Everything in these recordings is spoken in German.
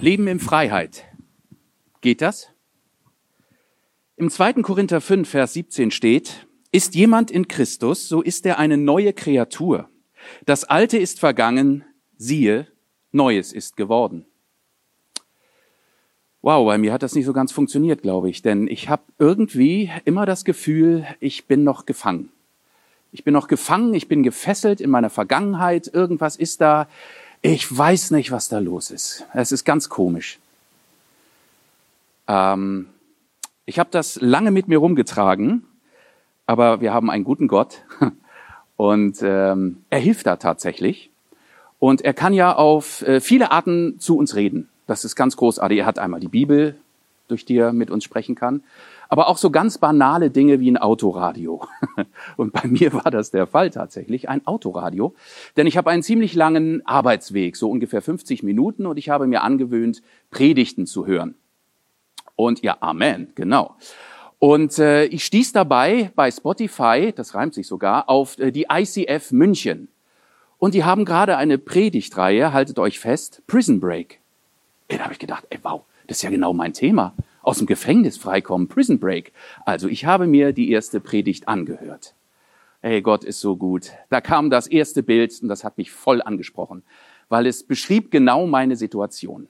Leben in Freiheit. Geht das? Im 2. Korinther 5, Vers 17 steht, ist jemand in Christus, so ist er eine neue Kreatur. Das Alte ist vergangen, siehe, Neues ist geworden. Wow, bei mir hat das nicht so ganz funktioniert, glaube ich, denn ich habe irgendwie immer das Gefühl, ich bin noch gefangen. Ich bin noch gefangen, ich bin gefesselt in meiner Vergangenheit, irgendwas ist da, ich weiß nicht, was da los ist. Es ist ganz komisch. Ähm, ich habe das lange mit mir rumgetragen, aber wir haben einen guten Gott und ähm, er hilft da tatsächlich. Und er kann ja auf äh, viele Arten zu uns reden. Das ist ganz großartig. Er hat einmal die Bibel, durch die er mit uns sprechen kann, aber auch so ganz banale Dinge wie ein Autoradio. Und bei mir war das der Fall tatsächlich, ein Autoradio. Denn ich habe einen ziemlich langen Arbeitsweg, so ungefähr 50 Minuten, und ich habe mir angewöhnt, Predigten zu hören. Und ja, Amen, genau. Und äh, ich stieß dabei bei Spotify, das reimt sich sogar, auf äh, die ICF München. Und die haben gerade eine Predigtreihe, haltet euch fest, Prison Break. Ey, da habe ich gedacht, ey, wow, das ist ja genau mein Thema. Aus dem Gefängnis freikommen, Prison Break. Also ich habe mir die erste Predigt angehört. Ey, Gott ist so gut. Da kam das erste Bild und das hat mich voll angesprochen, weil es beschrieb genau meine Situation.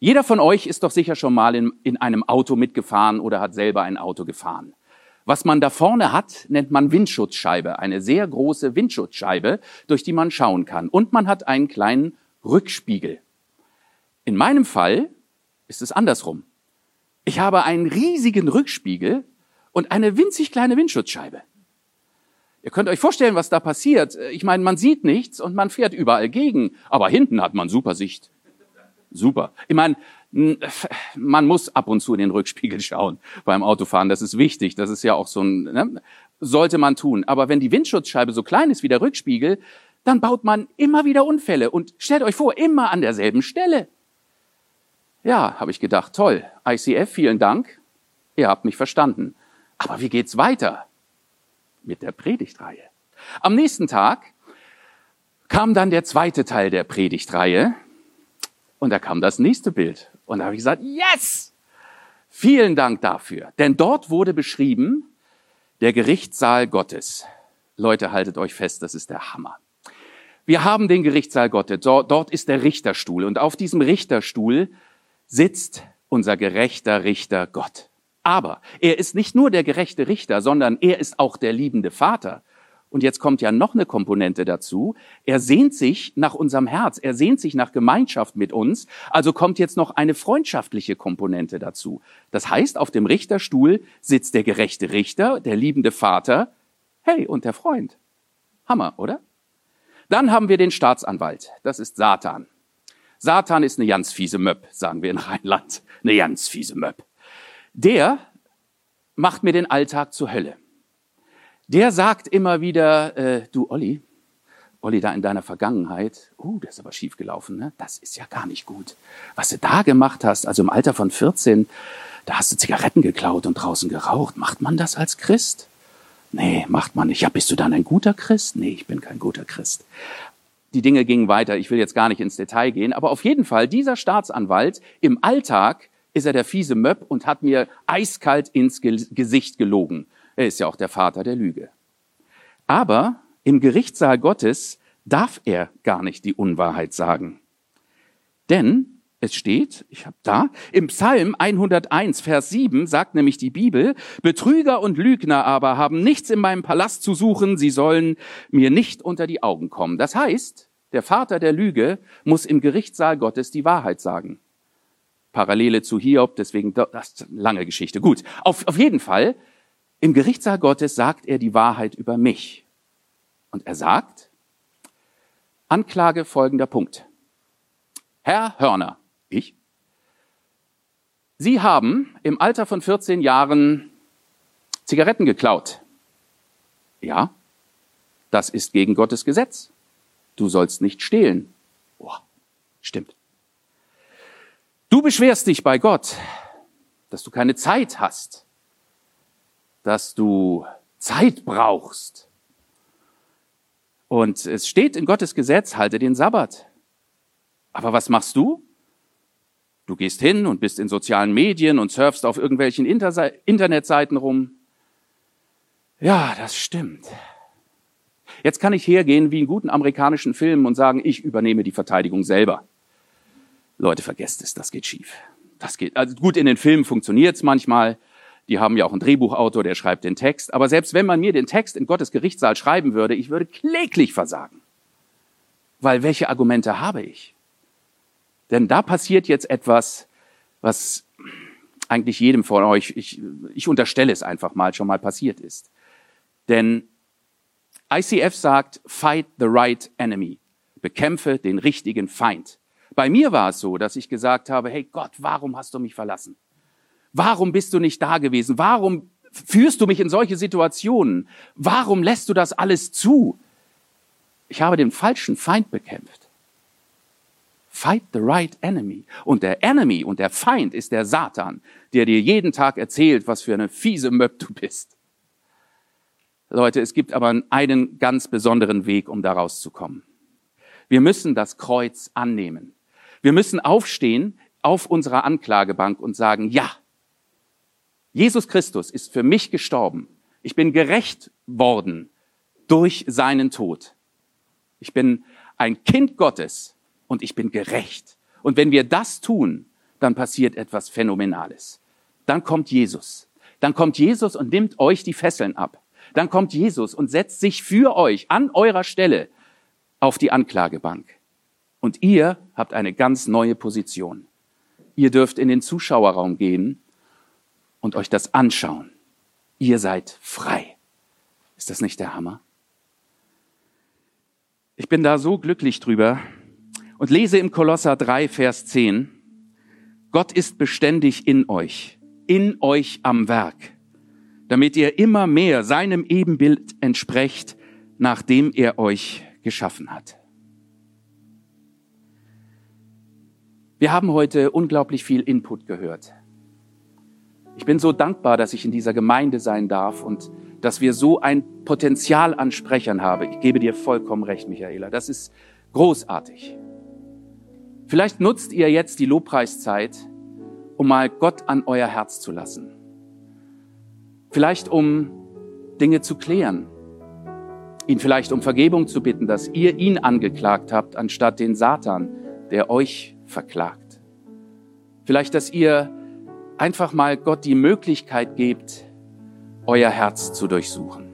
Jeder von euch ist doch sicher schon mal in, in einem Auto mitgefahren oder hat selber ein Auto gefahren. Was man da vorne hat, nennt man Windschutzscheibe, eine sehr große Windschutzscheibe, durch die man schauen kann. Und man hat einen kleinen Rückspiegel. In meinem Fall ist es andersrum. Ich habe einen riesigen Rückspiegel und eine winzig kleine Windschutzscheibe. Ihr könnt euch vorstellen, was da passiert. Ich meine, man sieht nichts und man fährt überall gegen, aber hinten hat man super Sicht. Super. Ich meine, man muss ab und zu in den Rückspiegel schauen beim Autofahren. Das ist wichtig. Das ist ja auch so ein, ne? sollte man tun. Aber wenn die Windschutzscheibe so klein ist wie der Rückspiegel, dann baut man immer wieder Unfälle. Und stellt euch vor, immer an derselben Stelle. Ja, habe ich gedacht, toll. ICF, vielen Dank. Ihr habt mich verstanden. Aber wie geht's weiter? Mit der Predigtreihe. Am nächsten Tag kam dann der zweite Teil der Predigtreihe und da kam das nächste Bild. Und da habe ich gesagt, yes! Vielen Dank dafür. Denn dort wurde beschrieben, der Gerichtssaal Gottes. Leute, haltet euch fest, das ist der Hammer. Wir haben den Gerichtssaal Gottes. Dort ist der Richterstuhl. Und auf diesem Richterstuhl sitzt unser gerechter Richter Gott. Aber er ist nicht nur der gerechte Richter, sondern er ist auch der liebende Vater. Und jetzt kommt ja noch eine Komponente dazu. Er sehnt sich nach unserem Herz. Er sehnt sich nach Gemeinschaft mit uns. Also kommt jetzt noch eine freundschaftliche Komponente dazu. Das heißt, auf dem Richterstuhl sitzt der gerechte Richter, der liebende Vater. Hey, und der Freund. Hammer, oder? Dann haben wir den Staatsanwalt. Das ist Satan. Satan ist eine ganz fiese Möb, sagen wir in Rheinland. Eine ganz fiese Möb. Der macht mir den Alltag zur Hölle. Der sagt immer wieder, äh, du Olli, Olli, da in deiner Vergangenheit, uh, das ist aber schief gelaufen, ne? das ist ja gar nicht gut. Was du da gemacht hast, also im Alter von 14, da hast du Zigaretten geklaut und draußen geraucht. Macht man das als Christ? Nee, macht man nicht. Ja, bist du dann ein guter Christ? Nee, ich bin kein guter Christ die Dinge gingen weiter. Ich will jetzt gar nicht ins Detail gehen, aber auf jeden Fall, dieser Staatsanwalt im Alltag ist er der fiese Möb und hat mir eiskalt ins Gesicht gelogen. Er ist ja auch der Vater der Lüge. Aber im Gerichtssaal Gottes darf er gar nicht die Unwahrheit sagen. Denn es steht, ich habe da, im Psalm 101, Vers 7 sagt nämlich die Bibel, Betrüger und Lügner aber haben nichts in meinem Palast zu suchen, sie sollen mir nicht unter die Augen kommen. Das heißt, der Vater der Lüge muss im Gerichtssaal Gottes die Wahrheit sagen. Parallele zu Hiob, deswegen, das ist eine lange Geschichte. Gut, auf, auf jeden Fall, im Gerichtssaal Gottes sagt er die Wahrheit über mich. Und er sagt, Anklage folgender Punkt. Herr Hörner, ich? Sie haben im Alter von 14 Jahren Zigaretten geklaut. Ja, das ist gegen Gottes Gesetz. Du sollst nicht stehlen. Boah, stimmt. Du beschwerst dich bei Gott, dass du keine Zeit hast, dass du Zeit brauchst. Und es steht in Gottes Gesetz, halte den Sabbat. Aber was machst du? Du gehst hin und bist in sozialen Medien und surfst auf irgendwelchen Inter Internetseiten rum. Ja, das stimmt. Jetzt kann ich hergehen wie in guten amerikanischen Filmen und sagen, ich übernehme die Verteidigung selber. Leute, vergesst es, das geht schief. Das geht, also gut, in den Filmen funktioniert es manchmal. Die haben ja auch einen Drehbuchautor, der schreibt den Text. Aber selbst wenn man mir den Text in Gottes Gerichtssaal schreiben würde, ich würde kläglich versagen. Weil welche Argumente habe ich? Denn da passiert jetzt etwas, was eigentlich jedem von euch, ich, ich unterstelle es einfach mal, schon mal passiert ist. Denn ICF sagt, fight the right enemy. Bekämpfe den richtigen Feind. Bei mir war es so, dass ich gesagt habe, hey Gott, warum hast du mich verlassen? Warum bist du nicht da gewesen? Warum führst du mich in solche Situationen? Warum lässt du das alles zu? Ich habe den falschen Feind bekämpft. Fight the right enemy. Und der Enemy und der Feind ist der Satan, der dir jeden Tag erzählt, was für eine fiese Möb du bist. Leute, es gibt aber einen ganz besonderen Weg, um da rauszukommen. Wir müssen das Kreuz annehmen. Wir müssen aufstehen auf unserer Anklagebank und sagen, ja, Jesus Christus ist für mich gestorben. Ich bin gerecht worden durch seinen Tod. Ich bin ein Kind Gottes und ich bin gerecht. Und wenn wir das tun, dann passiert etwas Phänomenales. Dann kommt Jesus. Dann kommt Jesus und nimmt euch die Fesseln ab. Dann kommt Jesus und setzt sich für euch an eurer Stelle auf die Anklagebank. Und ihr habt eine ganz neue Position. Ihr dürft in den Zuschauerraum gehen und euch das anschauen. Ihr seid frei. Ist das nicht der Hammer? Ich bin da so glücklich drüber, und lese im Kolosser 3, Vers 10, Gott ist beständig in euch, in euch am Werk, damit ihr immer mehr seinem Ebenbild entsprecht, nachdem er euch geschaffen hat. Wir haben heute unglaublich viel Input gehört. Ich bin so dankbar, dass ich in dieser Gemeinde sein darf und dass wir so ein Potenzial an Sprechern haben. Ich gebe dir vollkommen recht, Michaela. Das ist großartig. Vielleicht nutzt ihr jetzt die Lobpreiszeit, um mal Gott an euer Herz zu lassen. Vielleicht um Dinge zu klären. Ihn vielleicht um Vergebung zu bitten, dass ihr ihn angeklagt habt, anstatt den Satan, der euch verklagt. Vielleicht, dass ihr einfach mal Gott die Möglichkeit gebt, euer Herz zu durchsuchen.